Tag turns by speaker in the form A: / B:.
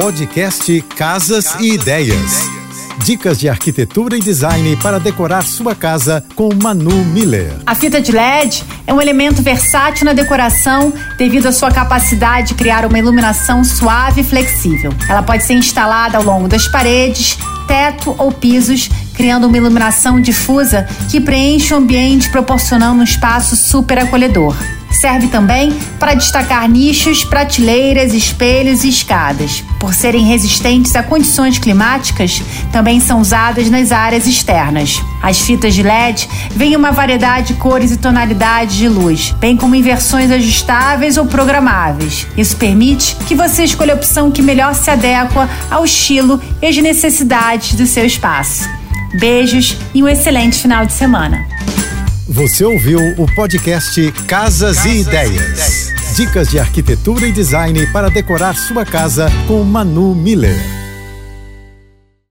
A: Podcast Casas e Ideias. Dicas de arquitetura e design para decorar sua casa com Manu Miller.
B: A fita de LED é um elemento versátil na decoração devido à sua capacidade de criar uma iluminação suave e flexível. Ela pode ser instalada ao longo das paredes, teto ou pisos, criando uma iluminação difusa que preenche o ambiente, proporcionando um espaço super acolhedor. Serve também para destacar nichos, prateleiras, espelhos e escadas. Por serem resistentes a condições climáticas, também são usadas nas áreas externas. As fitas de LED vêm em uma variedade de cores e tonalidades de luz, bem como em versões ajustáveis ou programáveis. Isso permite que você escolha a opção que melhor se adequa ao estilo e às necessidades do seu espaço. Beijos e um excelente final de semana.
A: Você ouviu o podcast Casas, Casas e, ideias. e Ideias. Dicas de arquitetura e design para decorar sua casa com Manu Miller.